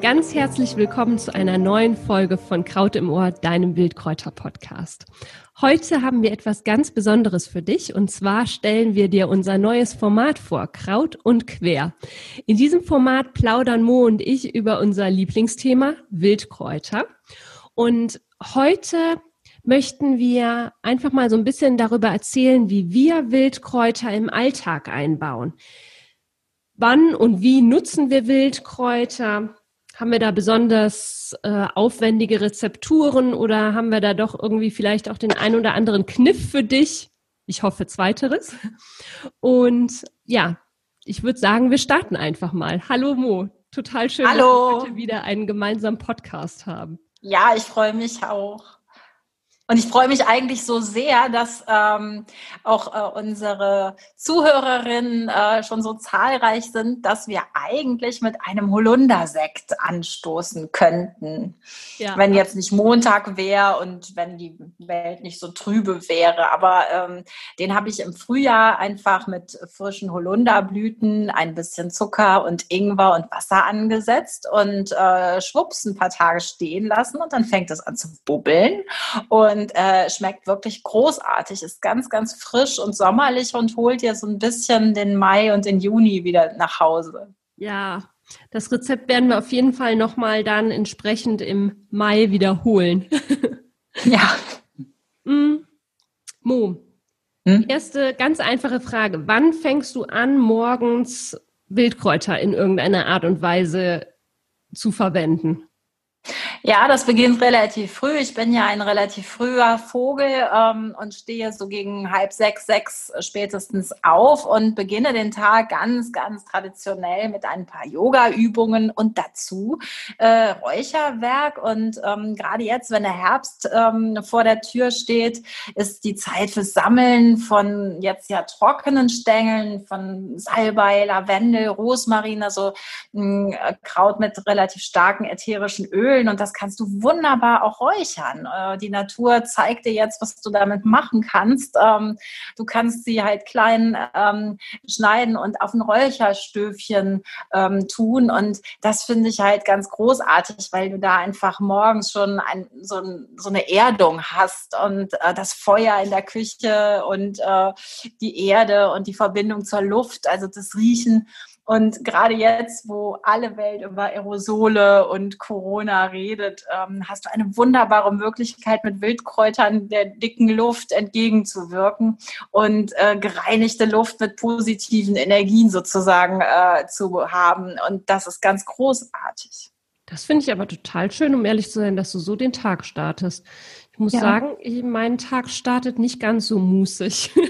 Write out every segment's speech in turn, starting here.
Ganz herzlich willkommen zu einer neuen Folge von Kraut im Ohr, deinem Wildkräuter-Podcast. Heute haben wir etwas ganz Besonderes für dich und zwar stellen wir dir unser neues Format vor, Kraut und Quer. In diesem Format plaudern Mo und ich über unser Lieblingsthema Wildkräuter. Und heute möchten wir einfach mal so ein bisschen darüber erzählen, wie wir Wildkräuter im Alltag einbauen. Wann und wie nutzen wir Wildkräuter? Haben wir da besonders äh, aufwendige Rezepturen oder haben wir da doch irgendwie vielleicht auch den ein oder anderen Kniff für dich? Ich hoffe zweiteres. Und ja, ich würde sagen, wir starten einfach mal. Hallo Mo, total schön, Hallo. dass wir heute wieder einen gemeinsamen Podcast haben. Ja, ich freue mich auch. Und ich freue mich eigentlich so sehr, dass ähm, auch äh, unsere Zuhörerinnen äh, schon so zahlreich sind, dass wir eigentlich mit einem Holundersekt anstoßen könnten. Ja. Wenn jetzt nicht Montag wäre und wenn die Welt nicht so trübe wäre. Aber ähm, den habe ich im Frühjahr einfach mit frischen Holunderblüten, ein bisschen Zucker und Ingwer und Wasser angesetzt und äh, schwupps ein paar Tage stehen lassen und dann fängt es an zu bubbeln. Und und äh, schmeckt wirklich großartig. Ist ganz, ganz frisch und sommerlich und holt dir so ein bisschen den Mai und den Juni wieder nach Hause. Ja, das Rezept werden wir auf jeden Fall nochmal dann entsprechend im Mai wiederholen. ja. Mm. Mo, hm? erste ganz einfache Frage. Wann fängst du an, morgens Wildkräuter in irgendeiner Art und Weise zu verwenden? Ja, das beginnt relativ früh. Ich bin ja ein relativ früher Vogel ähm, und stehe so gegen halb sechs, sechs spätestens auf und beginne den Tag ganz, ganz traditionell mit ein paar Yoga-Übungen und dazu äh, Räucherwerk. Und ähm, gerade jetzt, wenn der Herbst ähm, vor der Tür steht, ist die Zeit fürs Sammeln von jetzt ja trockenen Stängeln, von Salbei, Lavendel, Rosmarin, also äh, Kraut mit relativ starken ätherischen Ölen. Und das kannst du wunderbar auch räuchern. Äh, die Natur zeigt dir jetzt, was du damit machen kannst. Ähm, du kannst sie halt klein ähm, schneiden und auf ein Räucherstöfchen ähm, tun. Und das finde ich halt ganz großartig, weil du da einfach morgens schon ein, so, ein, so, eine Erdung hast und äh, das Feuer in der Küche und äh, die Erde und die Verbindung zur Luft, also das Riechen. Und gerade jetzt, wo alle Welt über Aerosole und Corona redet, ähm, hast du eine wunderbare Möglichkeit, mit Wildkräutern der dicken Luft entgegenzuwirken und äh, gereinigte Luft mit positiven Energien sozusagen äh, zu haben. Und das ist ganz großartig. Das finde ich aber total schön, um ehrlich zu sein, dass du so den Tag startest. Ich muss ja. sagen, mein Tag startet nicht ganz so musig.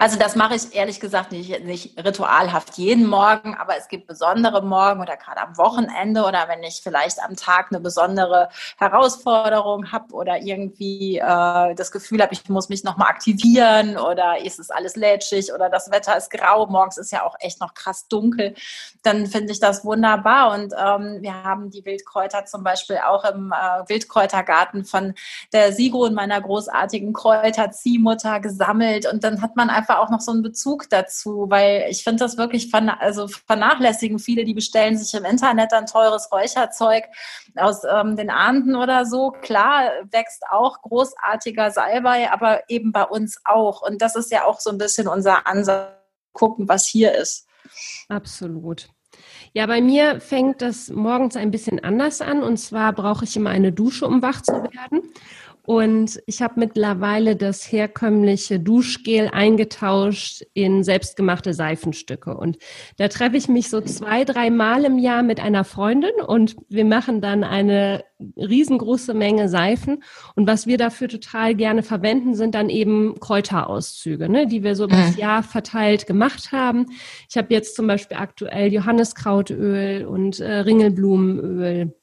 Also das mache ich ehrlich gesagt nicht, nicht ritualhaft jeden Morgen, aber es gibt besondere Morgen oder gerade am Wochenende oder wenn ich vielleicht am Tag eine besondere Herausforderung habe oder irgendwie äh, das Gefühl habe, ich muss mich nochmal aktivieren oder ist es alles lätschig oder das Wetter ist grau, morgens ist ja auch echt noch krass dunkel, dann finde ich das wunderbar. Und ähm, wir haben die Wildkräuter zum Beispiel auch im äh, Wildkräutergarten von der Sigrun, meiner großartigen Kräuterziehmutter, gesammelt und dann hat man einfach einfach auch noch so einen Bezug dazu, weil ich finde das wirklich, also vernachlässigen viele, die bestellen sich im Internet ein teures Räucherzeug aus ähm, den Anden oder so. Klar, wächst auch großartiger Salbei, aber eben bei uns auch. Und das ist ja auch so ein bisschen unser Ansatz, gucken, was hier ist. Absolut. Ja, bei mir fängt das morgens ein bisschen anders an. Und zwar brauche ich immer eine Dusche, um wach zu werden. Und ich habe mittlerweile das herkömmliche Duschgel eingetauscht in selbstgemachte Seifenstücke. Und da treffe ich mich so zwei, drei Mal im Jahr mit einer Freundin und wir machen dann eine riesengroße Menge Seifen. Und was wir dafür total gerne verwenden, sind dann eben Kräuterauszüge, ne, die wir so mhm. das Jahr verteilt gemacht haben. Ich habe jetzt zum Beispiel aktuell Johanniskrautöl und äh, Ringelblumenöl.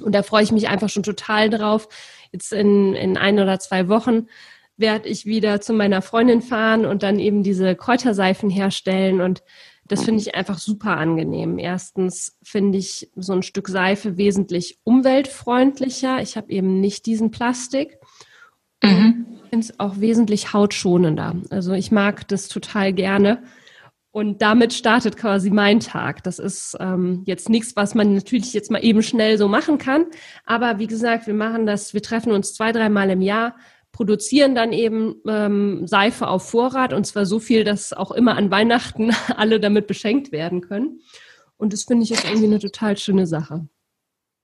Und da freue ich mich einfach schon total drauf, jetzt in, in ein oder zwei Wochen werde ich wieder zu meiner Freundin fahren und dann eben diese Kräuterseifen herstellen und das finde ich einfach super angenehm. Erstens finde ich so ein Stück Seife wesentlich umweltfreundlicher. Ich habe eben nicht diesen Plastik. Mhm. Ich finde es auch wesentlich hautschonender. Also ich mag das total gerne. Und damit startet quasi mein Tag. Das ist ähm, jetzt nichts, was man natürlich jetzt mal eben schnell so machen kann. Aber wie gesagt, wir machen das, wir treffen uns zwei, dreimal im Jahr, produzieren dann eben ähm, Seife auf Vorrat und zwar so viel, dass auch immer an Weihnachten alle damit beschenkt werden können. Und das finde ich jetzt irgendwie eine total schöne Sache.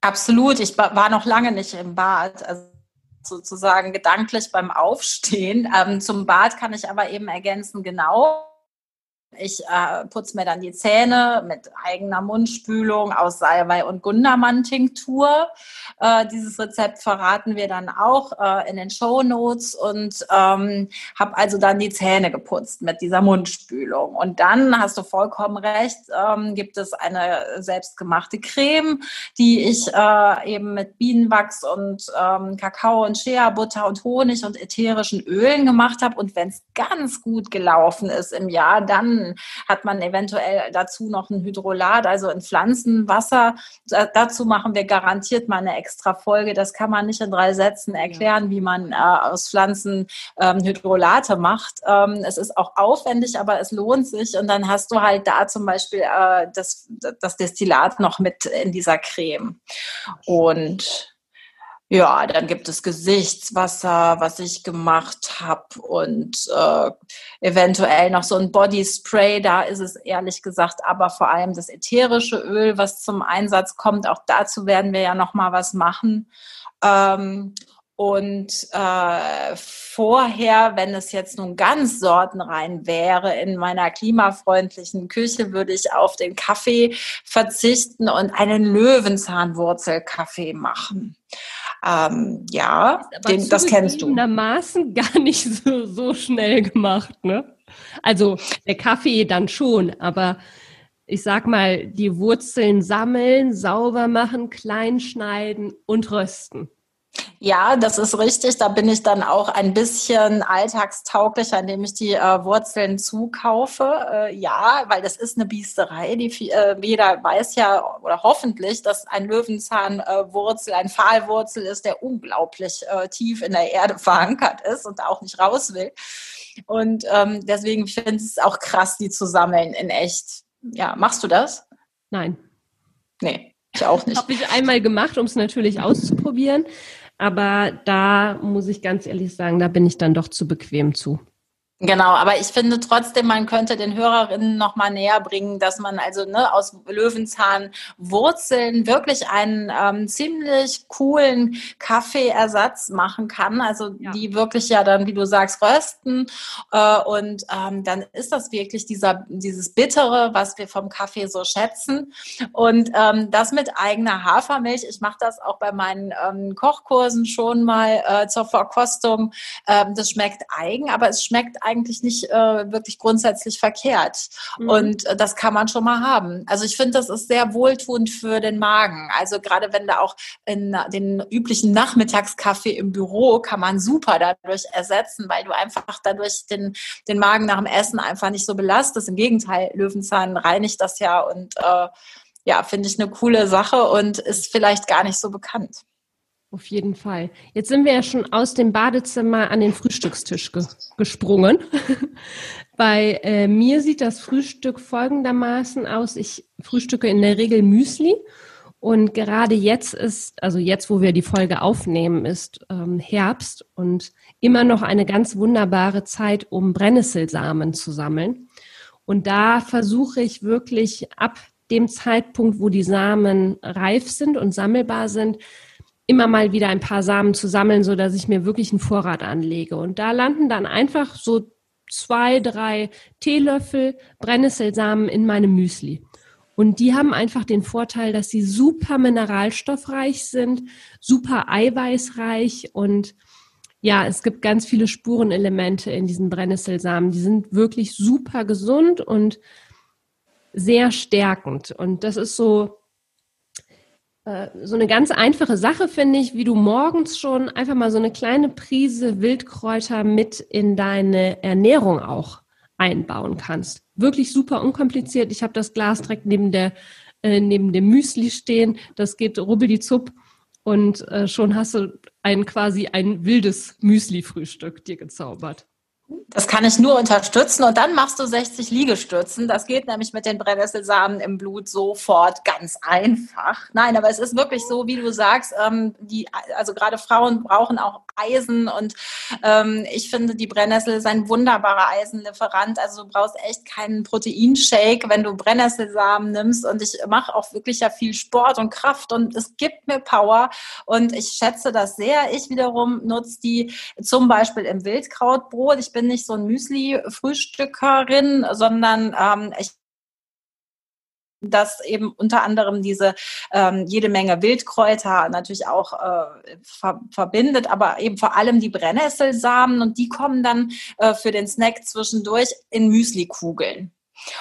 Absolut. Ich war noch lange nicht im Bad. Also sozusagen gedanklich beim Aufstehen. Ähm, zum Bad kann ich aber eben ergänzen, genau ich äh, putze mir dann die Zähne mit eigener Mundspülung aus Salbei und Gundermann-Tinktur. Äh, dieses Rezept verraten wir dann auch äh, in den Show Notes und ähm, habe also dann die Zähne geputzt mit dieser Mundspülung. Und dann hast du vollkommen recht, ähm, gibt es eine selbstgemachte Creme, die ich äh, eben mit Bienenwachs und ähm, Kakao und Shea-Butter und Honig und ätherischen Ölen gemacht habe. Und wenn es ganz gut gelaufen ist im Jahr, dann hat man eventuell dazu noch ein Hydrolat, also ein Pflanzenwasser. Dazu machen wir garantiert mal eine extra Folge. Das kann man nicht in drei Sätzen erklären, wie man äh, aus Pflanzen ähm, Hydrolate macht. Ähm, es ist auch aufwendig, aber es lohnt sich. Und dann hast du halt da zum Beispiel äh, das, das Destillat noch mit in dieser Creme. Und ja, dann gibt es Gesichtswasser, was ich gemacht habe und äh, eventuell noch so ein Bodyspray. Da ist es ehrlich gesagt aber vor allem das ätherische Öl, was zum Einsatz kommt. Auch dazu werden wir ja noch mal was machen. Ähm, und äh, vorher, wenn es jetzt nun ganz sortenrein wäre in meiner klimafreundlichen Küche, würde ich auf den Kaffee verzichten und einen Löwenzahnwurzelkaffee machen. Ähm, ja, den, das kennst du. Maßen gar nicht so, so schnell gemacht, ne? Also der Kaffee dann schon, aber ich sag mal, die Wurzeln sammeln, sauber machen, klein schneiden und rösten. Ja, das ist richtig. Da bin ich dann auch ein bisschen alltagstauglicher, indem ich die äh, Wurzeln zukaufe. Äh, ja, weil das ist eine Biesterei. Die, äh, jeder weiß ja oder hoffentlich, dass ein Löwenzahnwurzel ein Pfahlwurzel ist, der unglaublich äh, tief in der Erde verankert ist und auch nicht raus will. Und ähm, deswegen finde ich es auch krass, die zu sammeln in echt. Ja, machst du das? Nein. Nee. Ich auch nicht. Habe ich einmal gemacht, um es natürlich auszuprobieren. Aber da muss ich ganz ehrlich sagen, da bin ich dann doch zu bequem zu. Genau, aber ich finde trotzdem, man könnte den Hörerinnen noch mal näher bringen, dass man also ne, aus Löwenzahnwurzeln wirklich einen ähm, ziemlich coolen Kaffeeersatz machen kann. Also ja. die wirklich ja dann, wie du sagst, rösten äh, und ähm, dann ist das wirklich dieser dieses bittere, was wir vom Kaffee so schätzen und ähm, das mit eigener Hafermilch. Ich mache das auch bei meinen ähm, Kochkursen schon mal äh, zur Verkostung. Ähm, das schmeckt eigen, aber es schmeckt eigentlich nicht äh, wirklich grundsätzlich verkehrt. Mhm. Und äh, das kann man schon mal haben. Also ich finde, das ist sehr wohltuend für den Magen. Also gerade wenn da auch in den üblichen Nachmittagskaffee im Büro kann man super dadurch ersetzen, weil du einfach dadurch den, den Magen nach dem Essen einfach nicht so belastest. Im Gegenteil, Löwenzahn reinigt das ja und äh, ja, finde ich eine coole Sache und ist vielleicht gar nicht so bekannt. Auf jeden Fall. Jetzt sind wir ja schon aus dem Badezimmer an den Frühstückstisch ge gesprungen. Bei äh, mir sieht das Frühstück folgendermaßen aus. Ich frühstücke in der Regel Müsli. Und gerade jetzt ist, also jetzt, wo wir die Folge aufnehmen, ist ähm, Herbst und immer noch eine ganz wunderbare Zeit, um Brennnesselsamen zu sammeln. Und da versuche ich wirklich ab dem Zeitpunkt, wo die Samen reif sind und sammelbar sind, immer mal wieder ein paar Samen zu sammeln, so dass ich mir wirklich einen Vorrat anlege. Und da landen dann einfach so zwei, drei Teelöffel Brennnesselsamen in meinem Müsli. Und die haben einfach den Vorteil, dass sie super mineralstoffreich sind, super eiweißreich und ja, es gibt ganz viele Spurenelemente in diesen Brennnesselsamen. Die sind wirklich super gesund und sehr stärkend. Und das ist so so eine ganz einfache Sache, finde ich, wie du morgens schon einfach mal so eine kleine Prise Wildkräuter mit in deine Ernährung auch einbauen kannst. Wirklich super unkompliziert. Ich habe das Glas direkt neben der äh, neben dem Müsli stehen. Das geht rubbeldizupp und äh, schon hast du ein quasi ein wildes Müsli-Frühstück dir gezaubert. Das kann ich nur unterstützen und dann machst du 60 Liegestützen. Das geht nämlich mit den Brennnesselsamen im Blut sofort ganz einfach. Nein, aber es ist wirklich so, wie du sagst, ähm, die, also gerade Frauen brauchen auch Eisen und ähm, ich finde, die Brennnessel ist ein wunderbarer Eisenlieferant. Also du brauchst echt keinen Proteinshake, wenn du Brennnesselsamen nimmst und ich mache auch wirklich ja viel Sport und Kraft und es gibt mir Power und ich schätze das sehr. Ich wiederum nutze die zum Beispiel im Wildkrautbrot. Ich bin nicht so ein Müsli-Frühstückerin, sondern ähm, ich dass eben unter anderem diese ähm, jede Menge Wildkräuter natürlich auch äh, ver verbindet, aber eben vor allem die Brennnesselsamen und die kommen dann äh, für den Snack zwischendurch in Müslikugeln.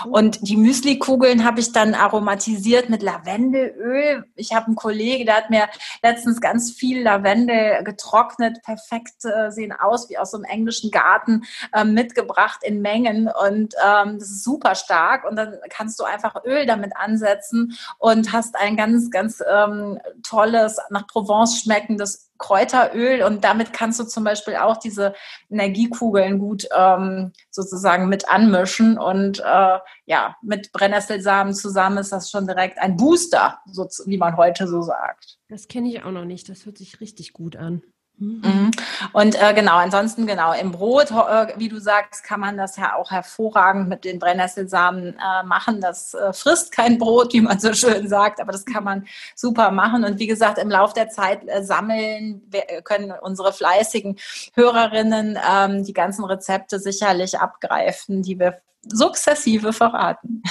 Und die Müsli-Kugeln habe ich dann aromatisiert mit Lavendelöl. Ich habe einen Kollege, der hat mir letztens ganz viel Lavendel getrocknet, perfekt äh, sehen aus wie aus so einem englischen Garten äh, mitgebracht in Mengen. Und ähm, das ist super stark. Und dann kannst du einfach Öl damit ansetzen und hast ein ganz, ganz ähm, tolles, nach Provence schmeckendes Kräuteröl und damit kannst du zum Beispiel auch diese Energiekugeln gut ähm, sozusagen mit anmischen und äh, ja, mit Brennnesselsamen zusammen ist das schon direkt ein Booster, so, wie man heute so sagt. Das kenne ich auch noch nicht, das hört sich richtig gut an. Mhm. Und äh, genau, ansonsten genau, im Brot, äh, wie du sagst, kann man das ja auch hervorragend mit den Brennnesselsamen äh, machen. Das äh, frisst kein Brot, wie man so schön sagt, aber das kann man super machen. Und wie gesagt, im Laufe der Zeit äh, sammeln wir, äh, können unsere fleißigen Hörerinnen ähm, die ganzen Rezepte sicherlich abgreifen, die wir sukzessive verraten.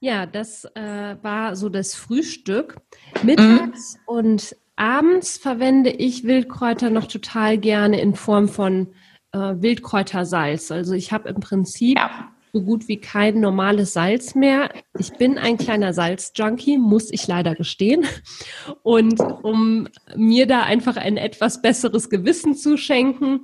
Ja, das äh, war so das Frühstück. Mittags mhm. und abends verwende ich Wildkräuter noch total gerne in Form von äh, Wildkräutersalz. Also ich habe im Prinzip ja. so gut wie kein normales Salz mehr. Ich bin ein kleiner Salzjunkie, muss ich leider gestehen. Und um mir da einfach ein etwas besseres Gewissen zu schenken,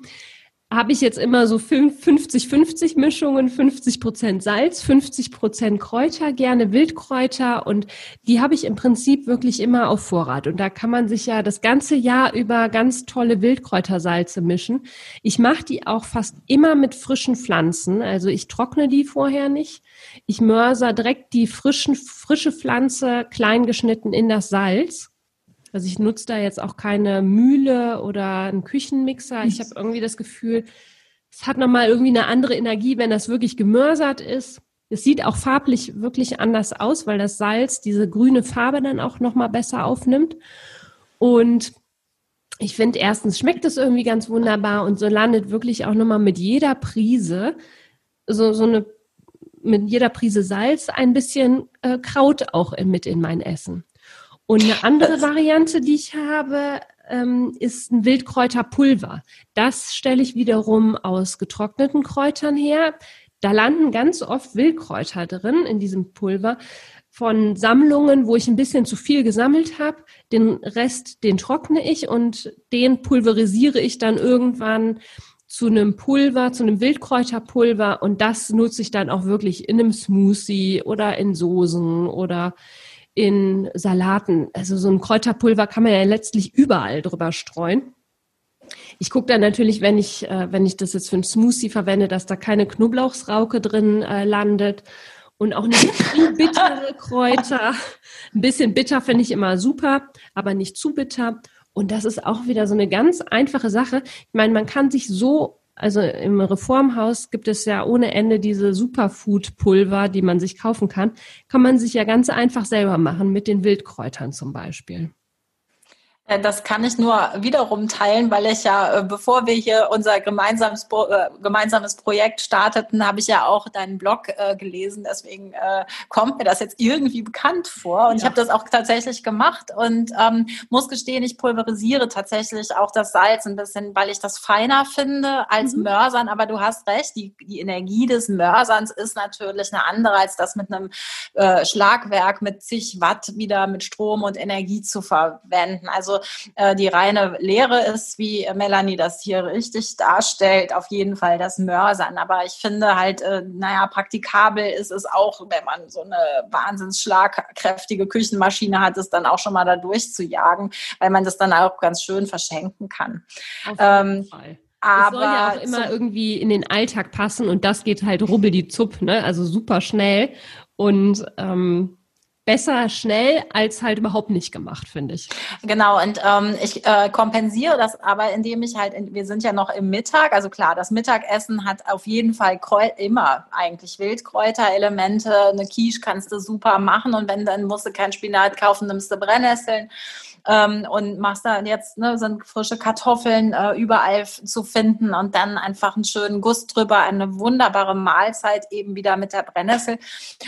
habe ich jetzt immer so 50-50 Mischungen, 50 Prozent Salz, 50 Prozent Kräuter, gerne Wildkräuter und die habe ich im Prinzip wirklich immer auf Vorrat. Und da kann man sich ja das ganze Jahr über ganz tolle Wildkräutersalze mischen. Ich mache die auch fast immer mit frischen Pflanzen, also ich trockne die vorher nicht. Ich mörser direkt die frischen, frische Pflanze klein geschnitten in das Salz also ich nutze da jetzt auch keine Mühle oder einen Küchenmixer. Ich habe irgendwie das Gefühl, es hat nochmal irgendwie eine andere Energie, wenn das wirklich gemörsert ist. Es sieht auch farblich wirklich anders aus, weil das Salz diese grüne Farbe dann auch nochmal besser aufnimmt. Und ich finde, erstens schmeckt es irgendwie ganz wunderbar und so landet wirklich auch nochmal mit jeder Prise so, so eine, mit jeder Prise Salz ein bisschen äh, Kraut auch mit in mein Essen. Und eine andere Variante, die ich habe, ähm, ist ein Wildkräuterpulver. Das stelle ich wiederum aus getrockneten Kräutern her. Da landen ganz oft Wildkräuter drin in diesem Pulver von Sammlungen, wo ich ein bisschen zu viel gesammelt habe. Den Rest, den trockne ich und den pulverisiere ich dann irgendwann zu einem Pulver, zu einem Wildkräuterpulver und das nutze ich dann auch wirklich in einem Smoothie oder in Soßen oder in Salaten. Also so ein Kräuterpulver kann man ja letztlich überall drüber streuen. Ich gucke dann natürlich, wenn ich, äh, wenn ich das jetzt für ein Smoothie verwende, dass da keine Knoblauchsrauke drin äh, landet und auch nicht zu bittere Kräuter. Ein bisschen bitter finde ich immer super, aber nicht zu bitter. Und das ist auch wieder so eine ganz einfache Sache. Ich meine, man kann sich so also im Reformhaus gibt es ja ohne Ende diese Superfood-Pulver, die man sich kaufen kann. Kann man sich ja ganz einfach selber machen mit den Wildkräutern zum Beispiel. Das kann ich nur wiederum teilen, weil ich ja, äh, bevor wir hier unser gemeinsames, äh, gemeinsames Projekt starteten, habe ich ja auch deinen Blog äh, gelesen. Deswegen äh, kommt mir das jetzt irgendwie bekannt vor. Und ja. ich habe das auch tatsächlich gemacht und ähm, muss gestehen, ich pulverisiere tatsächlich auch das Salz ein bisschen, weil ich das feiner finde als mhm. Mörsern. Aber du hast recht, die, die Energie des Mörserns ist natürlich eine andere, als das mit einem äh, Schlagwerk mit zig Watt wieder mit Strom und Energie zu verwenden. Also äh, die reine Lehre ist, wie Melanie das hier richtig darstellt, auf jeden Fall das Mörsern. Aber ich finde halt, äh, naja, praktikabel ist es auch, wenn man so eine wahnsinns schlagkräftige Küchenmaschine hat, es dann auch schon mal da durchzujagen, weil man das dann auch ganz schön verschenken kann. Auf jeden ähm, Fall. Aber es soll ja auch immer irgendwie in den Alltag passen und das geht halt rubbel die Zupp, ne? Also super schnell. Und ähm, besser schnell als halt überhaupt nicht gemacht, finde ich. Genau, und ähm, ich äh, kompensiere das aber, indem ich halt, wir sind ja noch im Mittag, also klar, das Mittagessen hat auf jeden Fall Kräu immer eigentlich Wildkräuterelemente, eine Quiche kannst du super machen und wenn, dann musst du kein Spinat kaufen, nimmst du Brennnesseln ähm, und machst da jetzt, ne, sind frische Kartoffeln äh, überall zu finden und dann einfach einen schönen Guss drüber, eine wunderbare Mahlzeit eben wieder mit der Brennnessel.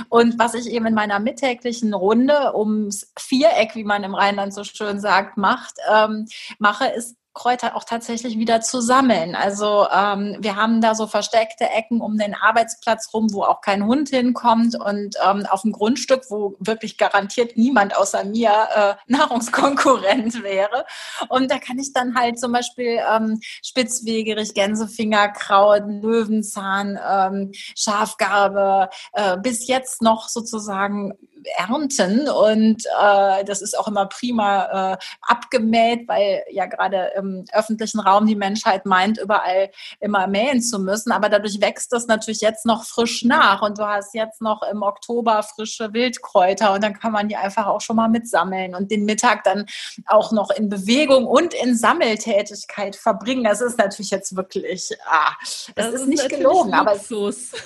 Und was ich eben in meiner mittäglichen Runde ums Viereck, wie man im Rheinland so schön sagt, macht, ähm, mache, ist Kräuter auch tatsächlich wieder zu sammeln. Also ähm, wir haben da so versteckte Ecken um den Arbeitsplatz rum, wo auch kein Hund hinkommt und ähm, auf dem Grundstück, wo wirklich garantiert niemand außer mir äh, Nahrungskonkurrent wäre. Und da kann ich dann halt zum Beispiel ähm, Spitzwegerich, Gänsefingerkraut, Löwenzahn, ähm, Schafgarbe, äh, bis jetzt noch sozusagen ernten und äh, das ist auch immer prima äh, abgemäht, weil ja gerade im öffentlichen Raum die Menschheit meint, überall immer mähen zu müssen. Aber dadurch wächst das natürlich jetzt noch frisch nach und du hast jetzt noch im Oktober frische Wildkräuter und dann kann man die einfach auch schon mal mitsammeln und den Mittag dann auch noch in Bewegung und in Sammeltätigkeit verbringen. Das ist natürlich jetzt wirklich, ah, das, das ist, ist nicht gelogen, aber es,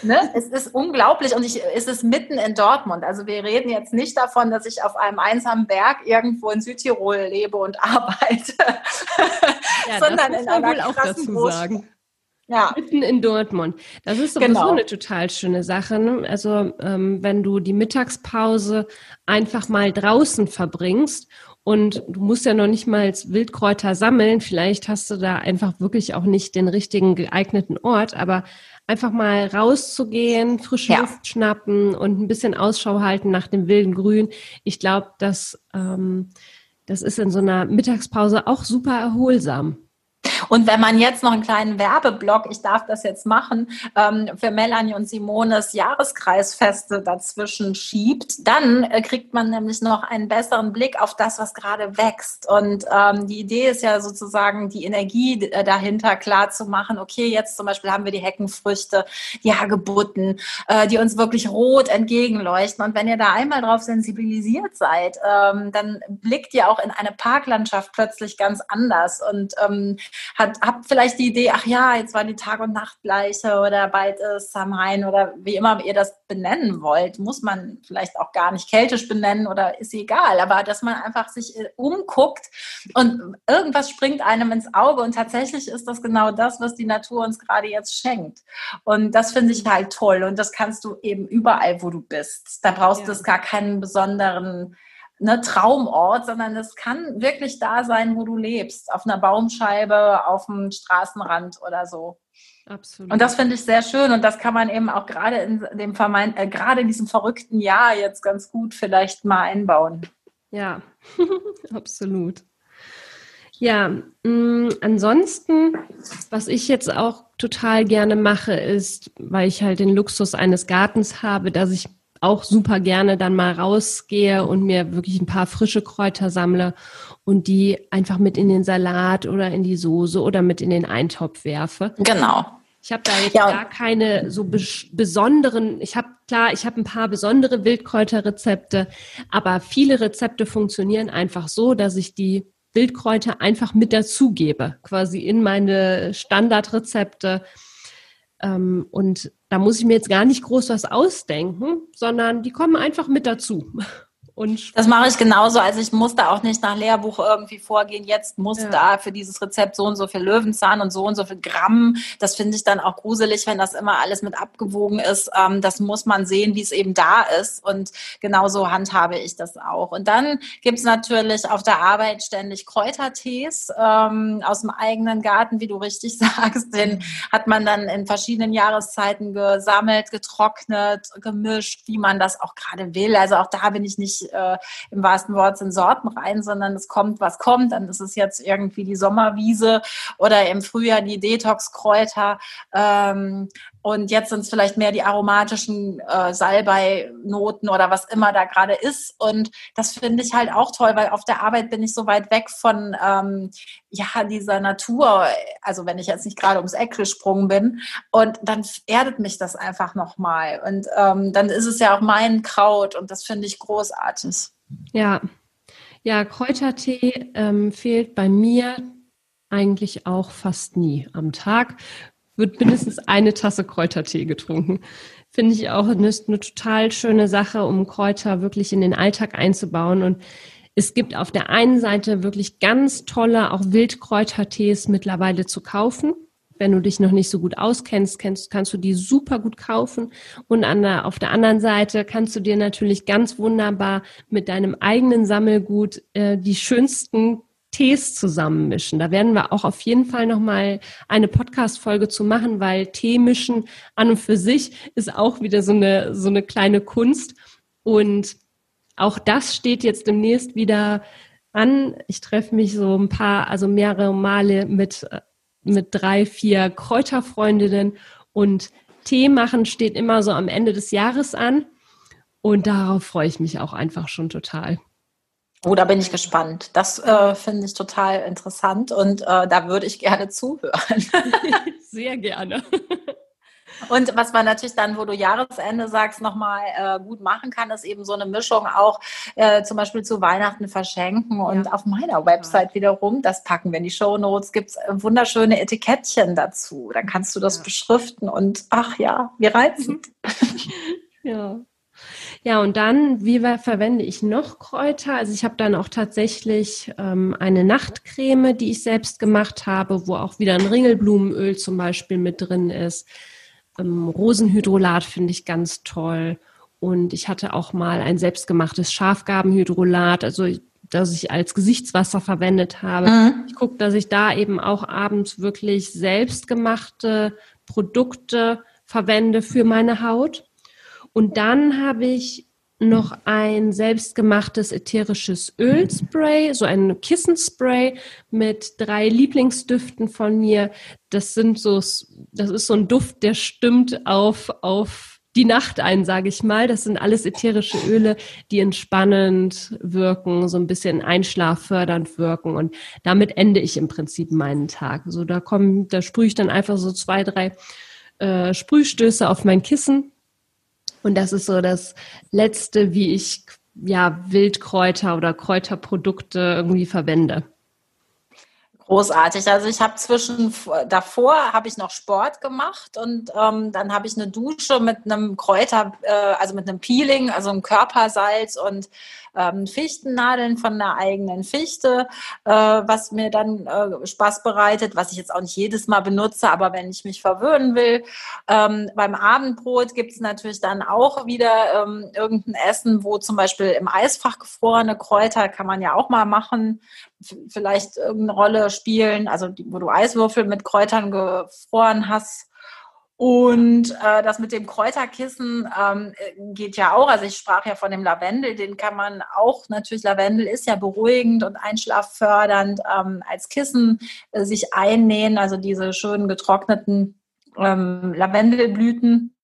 ne, es ist unglaublich und ich, es ist mitten in Dortmund. Also wir reden jetzt nicht davon, dass ich auf einem einsamen Berg irgendwo in Südtirol lebe und arbeite, ja, sondern in einer wohl auch dazu sagen. Ja. Mitten in Dortmund. Das ist sowieso genau. eine total schöne Sache. Ne? Also ähm, wenn du die Mittagspause einfach mal draußen verbringst und du musst ja noch nicht mal Wildkräuter sammeln, vielleicht hast du da einfach wirklich auch nicht den richtigen geeigneten Ort, aber einfach mal rauszugehen, frische ja. Luft schnappen und ein bisschen Ausschau halten nach dem wilden Grün. Ich glaube, dass ähm, das ist in so einer Mittagspause auch super erholsam. Und wenn man jetzt noch einen kleinen Werbeblock, ich darf das jetzt machen, ähm, für Melanie und Simones Jahreskreisfeste dazwischen schiebt, dann äh, kriegt man nämlich noch einen besseren Blick auf das, was gerade wächst. Und ähm, die Idee ist ja sozusagen, die Energie äh, dahinter klar zu machen. Okay, jetzt zum Beispiel haben wir die Heckenfrüchte, die Hagebutten, äh, die uns wirklich rot entgegenleuchten. Und wenn ihr da einmal drauf sensibilisiert seid, ähm, dann blickt ihr auch in eine Parklandschaft plötzlich ganz anders. Und hat, habt vielleicht die Idee, ach ja, jetzt war die Tag- und Nachtgleiche oder bald ist Samhain oder wie immer ihr das benennen wollt, muss man vielleicht auch gar nicht keltisch benennen oder ist egal, aber dass man einfach sich äh, umguckt und irgendwas springt einem ins Auge und tatsächlich ist das genau das, was die Natur uns gerade jetzt schenkt. Und das finde ich halt toll und das kannst du eben überall, wo du bist. Da brauchst ja. du gar keinen besonderen ne, Traumort, sondern es kann wirklich da sein, wo du lebst, auf einer Baumscheibe, auf dem Straßenrand oder so. Absolut. Und das finde ich sehr schön und das kann man eben auch gerade in dem vermeint, äh, gerade in diesem verrückten Jahr jetzt ganz gut vielleicht mal einbauen. Ja, absolut. Ja, mh, mm, ansonsten, was ich jetzt auch total gerne mache, ist, weil ich halt den Luxus eines Gartens habe, dass ich auch super gerne dann mal rausgehe und mir wirklich ein paar frische Kräuter sammle und die einfach mit in den Salat oder in die Soße oder mit in den Eintopf werfe. Genau. Ich habe da jetzt ja. gar keine so besonderen, ich habe klar, ich habe ein paar besondere Wildkräuterrezepte, aber viele Rezepte funktionieren einfach so, dass ich die Wildkräuter einfach mit dazugebe, quasi in meine Standardrezepte. Ähm, und da muss ich mir jetzt gar nicht groß was ausdenken, sondern die kommen einfach mit dazu. Und das mache ich genauso. Also ich muss da auch nicht nach Lehrbuch irgendwie vorgehen. Jetzt muss ja. da für dieses Rezept so und so viel Löwenzahn und so und so viel Gramm. Das finde ich dann auch gruselig, wenn das immer alles mit abgewogen ist. Ähm, das muss man sehen, wie es eben da ist. Und genauso handhabe ich das auch. Und dann gibt es natürlich auf der Arbeit ständig Kräutertees ähm, aus dem eigenen Garten, wie du richtig sagst. Den hat man dann in verschiedenen Jahreszeiten gesammelt, getrocknet, gemischt, wie man das auch gerade will. Also auch da bin ich nicht äh, im wahrsten Wort in Sorten rein, sondern es kommt, was kommt. Dann ist es jetzt irgendwie die Sommerwiese oder im Frühjahr die Detox-Kräuter. Ähm, und jetzt sind es vielleicht mehr die aromatischen äh, Salbei-Noten oder was immer da gerade ist. Und das finde ich halt auch toll, weil auf der Arbeit bin ich so weit weg von ähm, ja, dieser Natur. Also wenn ich jetzt nicht gerade ums Eck gesprungen bin. Und dann erdet mich das einfach nochmal. Und ähm, dann ist es ja auch mein Kraut und das finde ich großartig. Ja, ja, Kräutertee ähm, fehlt bei mir eigentlich auch fast nie am Tag wird mindestens eine Tasse Kräutertee getrunken. Finde ich auch eine, eine total schöne Sache, um Kräuter wirklich in den Alltag einzubauen. Und es gibt auf der einen Seite wirklich ganz tolle, auch Wildkräutertees mittlerweile zu kaufen. Wenn du dich noch nicht so gut auskennst, kennst, kannst du die super gut kaufen. Und an der, auf der anderen Seite kannst du dir natürlich ganz wunderbar mit deinem eigenen Sammelgut äh, die schönsten Tees zusammenmischen. Da werden wir auch auf jeden Fall nochmal eine Podcast-Folge zu machen, weil Tee mischen an und für sich ist auch wieder so eine, so eine kleine Kunst. Und auch das steht jetzt demnächst wieder an. Ich treffe mich so ein paar, also mehrere Male mit, mit drei, vier Kräuterfreundinnen und Tee machen steht immer so am Ende des Jahres an. Und darauf freue ich mich auch einfach schon total. Oh, da bin ich gespannt. Das äh, finde ich total interessant und äh, da würde ich gerne zuhören. Sehr gerne. Und was man natürlich dann, wo du Jahresende sagst, nochmal äh, gut machen kann, ist eben so eine Mischung auch äh, zum Beispiel zu Weihnachten verschenken. Und ja. auf meiner Website wiederum, das packen wir in die Show Notes, gibt es wunderschöne Etikettchen dazu. Dann kannst du das ja. beschriften und ach ja, wie reizend. Ja. Ja, und dann, wie verwende ich noch Kräuter? Also ich habe dann auch tatsächlich ähm, eine Nachtcreme, die ich selbst gemacht habe, wo auch wieder ein Ringelblumenöl zum Beispiel mit drin ist. Ähm, Rosenhydrolat finde ich ganz toll. Und ich hatte auch mal ein selbstgemachtes Schafgarbenhydrolat, also das ich als Gesichtswasser verwendet habe. Mhm. Ich gucke, dass ich da eben auch abends wirklich selbstgemachte Produkte verwende für meine Haut. Und dann habe ich noch ein selbstgemachtes ätherisches Ölspray, so ein Kissenspray mit drei Lieblingsdüften von mir. Das sind so, das ist so ein Duft, der stimmt auf, auf die Nacht ein, sage ich mal. Das sind alles ätherische Öle, die entspannend wirken, so ein bisschen einschlaffördernd wirken. Und damit ende ich im Prinzip meinen Tag. So, da kommen, da sprühe ich dann einfach so zwei, drei äh, Sprühstöße auf mein Kissen und das ist so das Letzte, wie ich ja Wildkräuter oder Kräuterprodukte irgendwie verwende. Großartig. Also ich habe zwischen davor habe ich noch Sport gemacht und ähm, dann habe ich eine Dusche mit einem Kräuter, äh, also mit einem Peeling, also einem Körpersalz und ähm, Fichtennadeln von einer eigenen Fichte, äh, was mir dann äh, Spaß bereitet, was ich jetzt auch nicht jedes Mal benutze, aber wenn ich mich verwöhnen will. Ähm, beim Abendbrot gibt es natürlich dann auch wieder ähm, irgendein Essen, wo zum Beispiel im Eisfach gefrorene Kräuter kann man ja auch mal machen, vielleicht irgendeine Rolle spielen, also die, wo du Eiswürfel mit Kräutern gefroren hast und äh, das mit dem Kräuterkissen ähm, geht ja auch. Also ich sprach ja von dem Lavendel, den kann man auch, natürlich Lavendel ist ja beruhigend und einschlaffördernd ähm, als Kissen äh, sich einnähen, also diese schönen getrockneten ähm, Lavendelblüten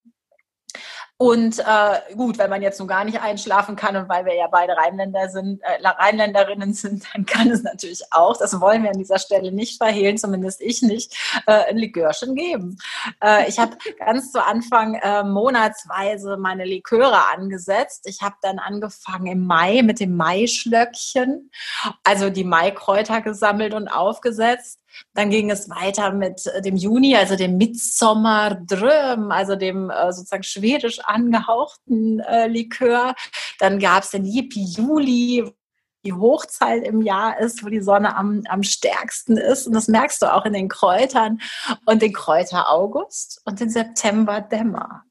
und äh, gut, wenn man jetzt nun gar nicht einschlafen kann und weil wir ja beide Rheinländer sind, äh, Rheinländerinnen sind, dann kann es natürlich auch, das wollen wir an dieser Stelle nicht verhehlen, zumindest ich nicht, äh, ein Likörchen geben. Äh, ich habe ganz zu Anfang äh, monatsweise meine Liköre angesetzt. Ich habe dann angefangen im Mai mit dem Maischlöckchen, also die Maikräuter gesammelt und aufgesetzt Dann ging es weiter mit äh, dem Juni, also dem Midsommardröm, also dem äh, sozusagen schwedisch angehauchten äh, Likör. Dann gab es den Yippie Juli, die Hochzeit im Jahr ist, wo die Sonne am, am stärksten ist. Und das merkst du auch in den Kräutern und den Kräuter August und den September Dämmer.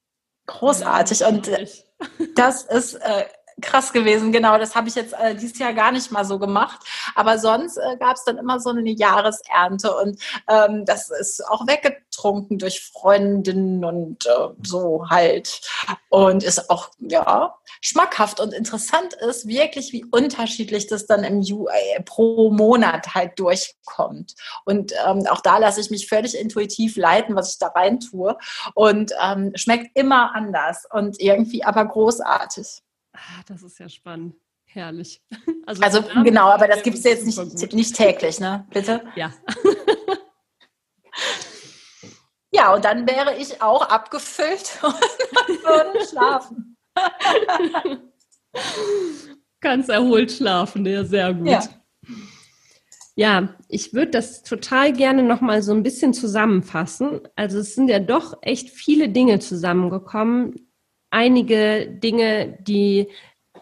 Großartig. Und äh, das ist äh, krass gewesen. Genau, das habe ich jetzt äh, dieses Jahr gar nicht mal so gemacht. Aber sonst äh, gab es dann immer so eine Jahresernte und ähm, das ist auch weggetrunken durch Freundinnen und äh, so halt. Und ist auch, ja, schmackhaft und interessant ist wirklich, wie unterschiedlich das dann im Ju äh, pro Monat halt durchkommt. Und ähm, auch da lasse ich mich völlig intuitiv leiten, was ich da rein tue. Und ähm, schmeckt immer anders und irgendwie aber großartig. Ah, das ist ja spannend. Herrlich. Also, also genau, aber das gibt es jetzt nicht, nicht täglich, ne? Bitte? Ja. ja, und dann wäre ich auch abgefüllt und würde schlafen. Ganz erholt schlafen, ja, sehr gut. Ja. Ja, ich würde das total gerne nochmal so ein bisschen zusammenfassen. Also es sind ja doch echt viele Dinge zusammengekommen, einige Dinge, die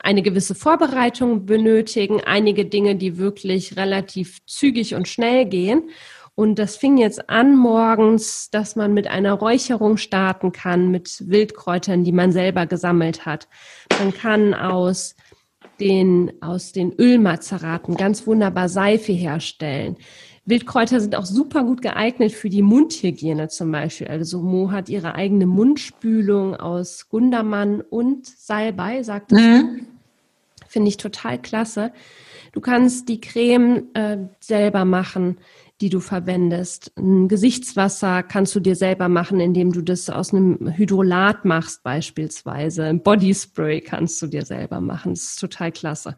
eine gewisse Vorbereitung benötigen, einige Dinge, die wirklich relativ zügig und schnell gehen. Und das fing jetzt an morgens, dass man mit einer Räucherung starten kann, mit Wildkräutern, die man selber gesammelt hat. Man kann aus den, aus den Ölmazeraten ganz wunderbar Seife herstellen. Wildkräuter sind auch super gut geeignet für die Mundhygiene zum Beispiel. Also Mo hat ihre eigene Mundspülung aus Gundermann und Salbei, sagt mhm. Finde ich total klasse. Du kannst die Creme äh, selber machen die du verwendest. Ein Gesichtswasser kannst du dir selber machen, indem du das aus einem Hydrolat machst beispielsweise. Ein Bodyspray kannst du dir selber machen. Das ist total klasse.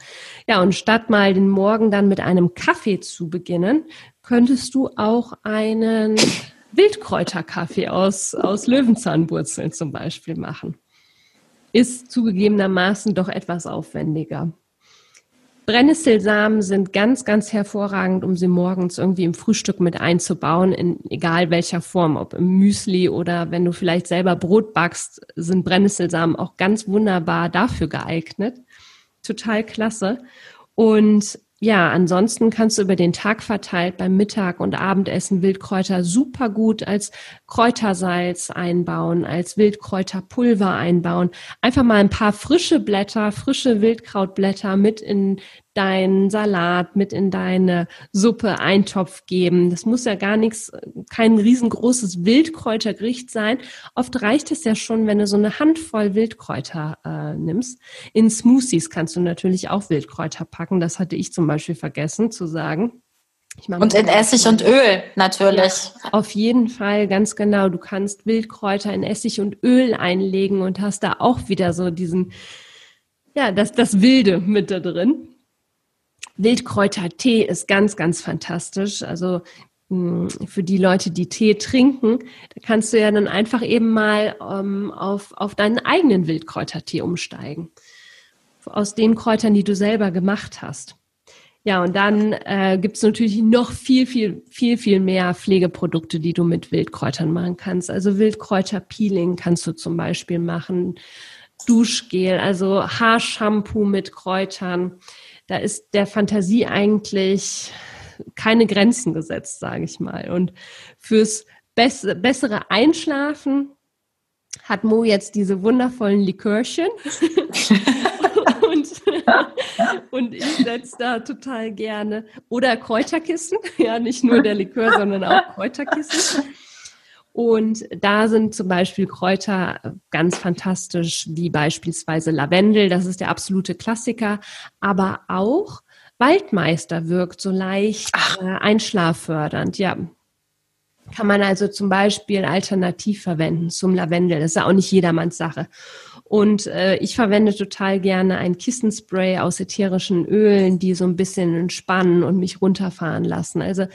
Ja, und statt mal den Morgen dann mit einem Kaffee zu beginnen, könntest du auch einen Wildkräuterkaffee aus, aus Löwenzahnwurzeln zum Beispiel machen. Ist zugegebenermaßen doch etwas aufwendiger. Brennnesselsamen sind ganz, ganz hervorragend, um sie morgens irgendwie im Frühstück mit einzubauen, in egal welcher Form, ob im Müsli oder wenn du vielleicht selber Brot backst, sind Brennnesselsamen auch ganz wunderbar dafür geeignet. Total klasse. Und ja, ansonsten kannst du über den Tag verteilt beim Mittag- und Abendessen Wildkräuter super gut als Kräutersalz einbauen, als Wildkräuterpulver einbauen. Einfach mal ein paar frische Blätter, frische Wildkrautblätter mit in deinen Salat mit in deine Suppe Eintopf geben. Das muss ja gar nichts, kein riesengroßes Wildkräutergericht sein. Oft reicht es ja schon, wenn du so eine Handvoll Wildkräuter äh, nimmst. In Smoothies kannst du natürlich auch Wildkräuter packen. Das hatte ich zum Beispiel vergessen zu sagen. und in Essig und Öl natürlich. Ja, auf jeden Fall, ganz genau. Du kannst Wildkräuter in Essig und Öl einlegen und hast da auch wieder so diesen, ja, das, das Wilde mit da drin. Wildkräutertee ist ganz, ganz fantastisch. Also hm, für die Leute, die Tee trinken, da kannst du ja dann einfach eben mal ähm, auf, auf deinen eigenen Wildkräutertee umsteigen. Aus den Kräutern, die du selber gemacht hast. Ja, und dann äh, gibt es natürlich noch viel, viel, viel, viel mehr Pflegeprodukte, die du mit Wildkräutern machen kannst. Also Wildkräuterpeeling kannst du zum Beispiel machen, Duschgel, also Haarshampoo mit Kräutern da ist der Fantasie eigentlich keine Grenzen gesetzt, sage ich mal. Und fürs bessere Einschlafen hat Mo jetzt diese wundervollen Likörchen. und, und ich setze da total gerne. Oder Kräuterkissen. Ja, nicht nur der Likör, sondern auch Kräuterkissen. Und da sind zum Beispiel Kräuter ganz fantastisch, wie beispielsweise Lavendel, das ist der absolute Klassiker, aber auch Waldmeister wirkt so leicht äh, einschlaffördernd, ja. Kann man also zum Beispiel alternativ verwenden zum Lavendel. Das ist ja auch nicht jedermanns Sache. Und äh, ich verwende total gerne ein Kissenspray aus ätherischen Ölen, die so ein bisschen entspannen und mich runterfahren lassen. Also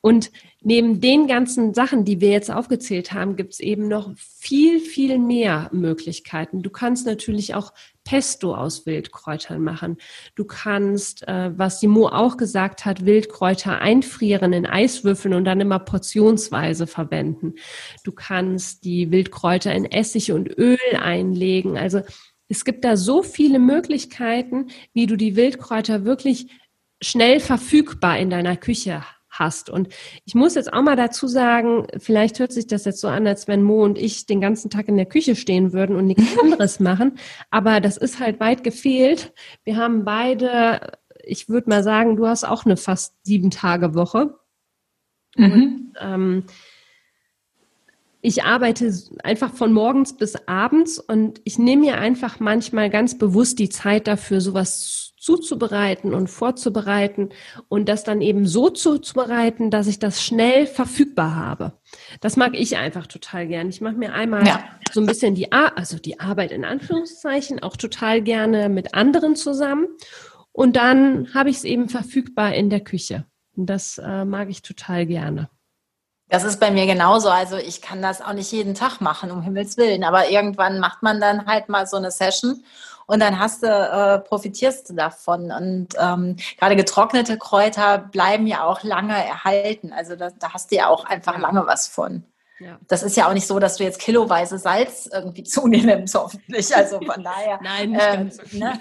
und neben den ganzen Sachen, die wir jetzt aufgezählt haben, gibt es eben noch viel, viel mehr Möglichkeiten. Du kannst natürlich auch Pesto aus Wildkräutern machen. Du kannst, äh, was Simo auch gesagt hat, Wildkräuter einfrieren in Eiswürfeln und dann immer portionsweise verwenden. Du kannst die Wildkräuter in Essig und Öl einlegen. Also es gibt da so viele Möglichkeiten, wie du die Wildkräuter wirklich schnell verfügbar in deiner Küche hast. Und ich muss jetzt auch mal dazu sagen, vielleicht hört sich das jetzt so an, als wenn Mo und ich den ganzen Tag in der Küche stehen würden und nichts anderes machen. Aber das ist halt weit gefehlt. Wir haben beide, ich würde mal sagen, du hast auch eine fast sieben Tage Woche. Mhm. Und, ähm, ich arbeite einfach von morgens bis abends und ich nehme mir einfach manchmal ganz bewusst die Zeit dafür, sowas zuzubereiten und vorzubereiten und das dann eben so zuzubereiten, dass ich das schnell verfügbar habe. Das mag ich einfach total gern. Ich mache mir einmal ja. so ein bisschen die, Ar also die Arbeit in Anführungszeichen auch total gerne mit anderen zusammen und dann habe ich es eben verfügbar in der Küche. Und das äh, mag ich total gerne. Das ist bei mir genauso. Also ich kann das auch nicht jeden Tag machen, um Himmels Willen. Aber irgendwann macht man dann halt mal so eine Session und dann hast du, äh, profitierst du davon. Und ähm, gerade getrocknete Kräuter bleiben ja auch lange erhalten. Also da, da hast du ja auch einfach lange was von. Ja. Das ist ja auch nicht so, dass du jetzt kiloweise Salz irgendwie zunimmst, hoffentlich. Also von daher. Nein, nicht ähm, ganz so viel. Ne,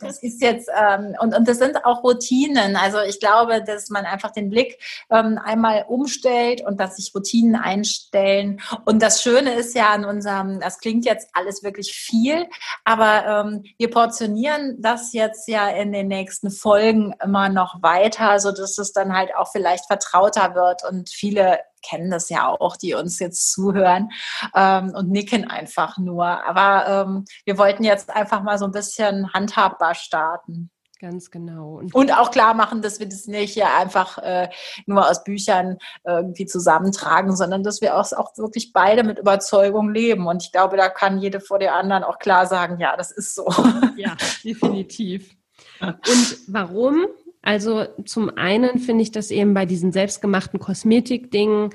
das ist jetzt, ähm, und, und das sind auch Routinen. Also ich glaube, dass man einfach den Blick ähm, einmal umstellt und dass sich Routinen einstellen. Und das Schöne ist ja an unserem, das klingt jetzt alles wirklich viel, aber ähm, wir portionieren das jetzt ja in den nächsten Folgen immer noch weiter, so dass es dann halt auch vielleicht vertrauter wird und viele kennen das ja auch, die uns jetzt zuhören ähm, und nicken einfach nur. Aber ähm, wir wollten jetzt einfach mal so ein bisschen handhabbar starten. Ganz genau. Und, und, auch klar machen, dass wir das nicht hier einfach äh, nur aus Büchern irgendwie zusammentragen, sondern dass wir auch, auch wirklich beide mit Überzeugung leben. Und ich glaube, da kann jede vor der anderen auch klar sagen, ja, das ist so. Ja, definitiv. Und warum? Also zum einen finde ich das eben bei diesen selbstgemachten Kosmetikdingen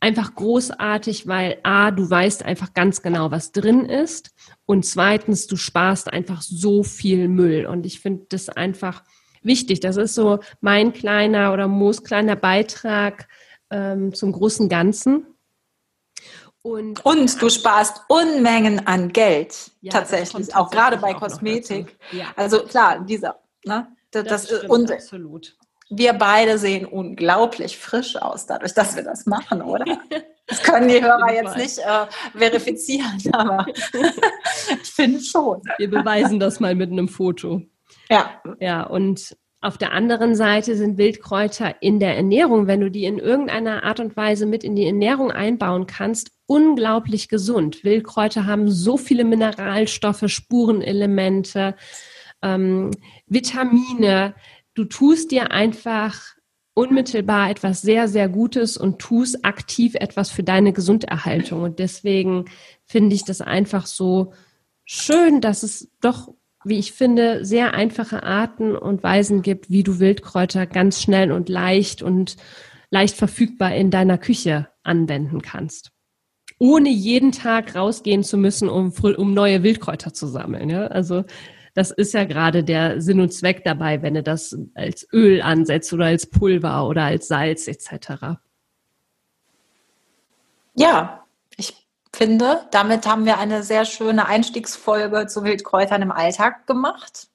einfach großartig, weil A, du weißt einfach ganz genau, was drin ist und zweitens, du sparst einfach so viel Müll und ich finde das einfach wichtig. Das ist so mein kleiner oder Moos kleiner Beitrag ähm, zum großen Ganzen. Und, und, du sparst Unmengen an Geld, ja, tatsächlich, auch gerade bei Kosmetik. Ja. Also klar, dieser, ne? Das, das, das und absolut. Wir beide sehen unglaublich frisch aus, dadurch, dass wir das machen, oder? Das können die Hörer jetzt nicht äh, verifizieren, aber ich finde schon. Wir beweisen das mal mit einem Foto. Ja. Ja, und auf der anderen Seite sind Wildkräuter in der Ernährung, wenn du die in irgendeiner Art und Weise mit in die Ernährung einbauen kannst, unglaublich gesund. Wildkräuter haben so viele Mineralstoffe, Spurenelemente, ähm, Vitamine. Du tust dir einfach unmittelbar etwas sehr, sehr Gutes und tust aktiv etwas für deine Gesunderhaltung. Und deswegen finde ich das einfach so schön, dass es doch, wie ich finde, sehr einfache Arten und Weisen gibt, wie du Wildkräuter ganz schnell und leicht und leicht verfügbar in deiner Küche anwenden kannst. Ohne jeden Tag rausgehen zu müssen, um, um neue Wildkräuter zu sammeln. Ja? Also das ist ja gerade der Sinn und Zweck dabei, wenn du das als Öl ansetzt oder als Pulver oder als Salz etc. Ja, ich finde, damit haben wir eine sehr schöne Einstiegsfolge zu Wildkräutern im Alltag gemacht.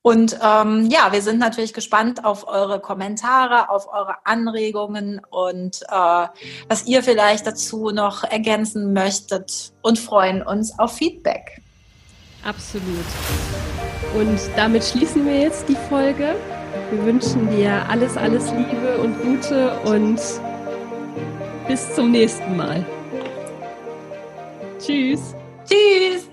Und ähm, ja, wir sind natürlich gespannt auf eure Kommentare, auf eure Anregungen und äh, was ihr vielleicht dazu noch ergänzen möchtet und freuen uns auf Feedback. Absolut. Und damit schließen wir jetzt die Folge. Wir wünschen dir alles, alles Liebe und Gute und bis zum nächsten Mal. Tschüss. Tschüss.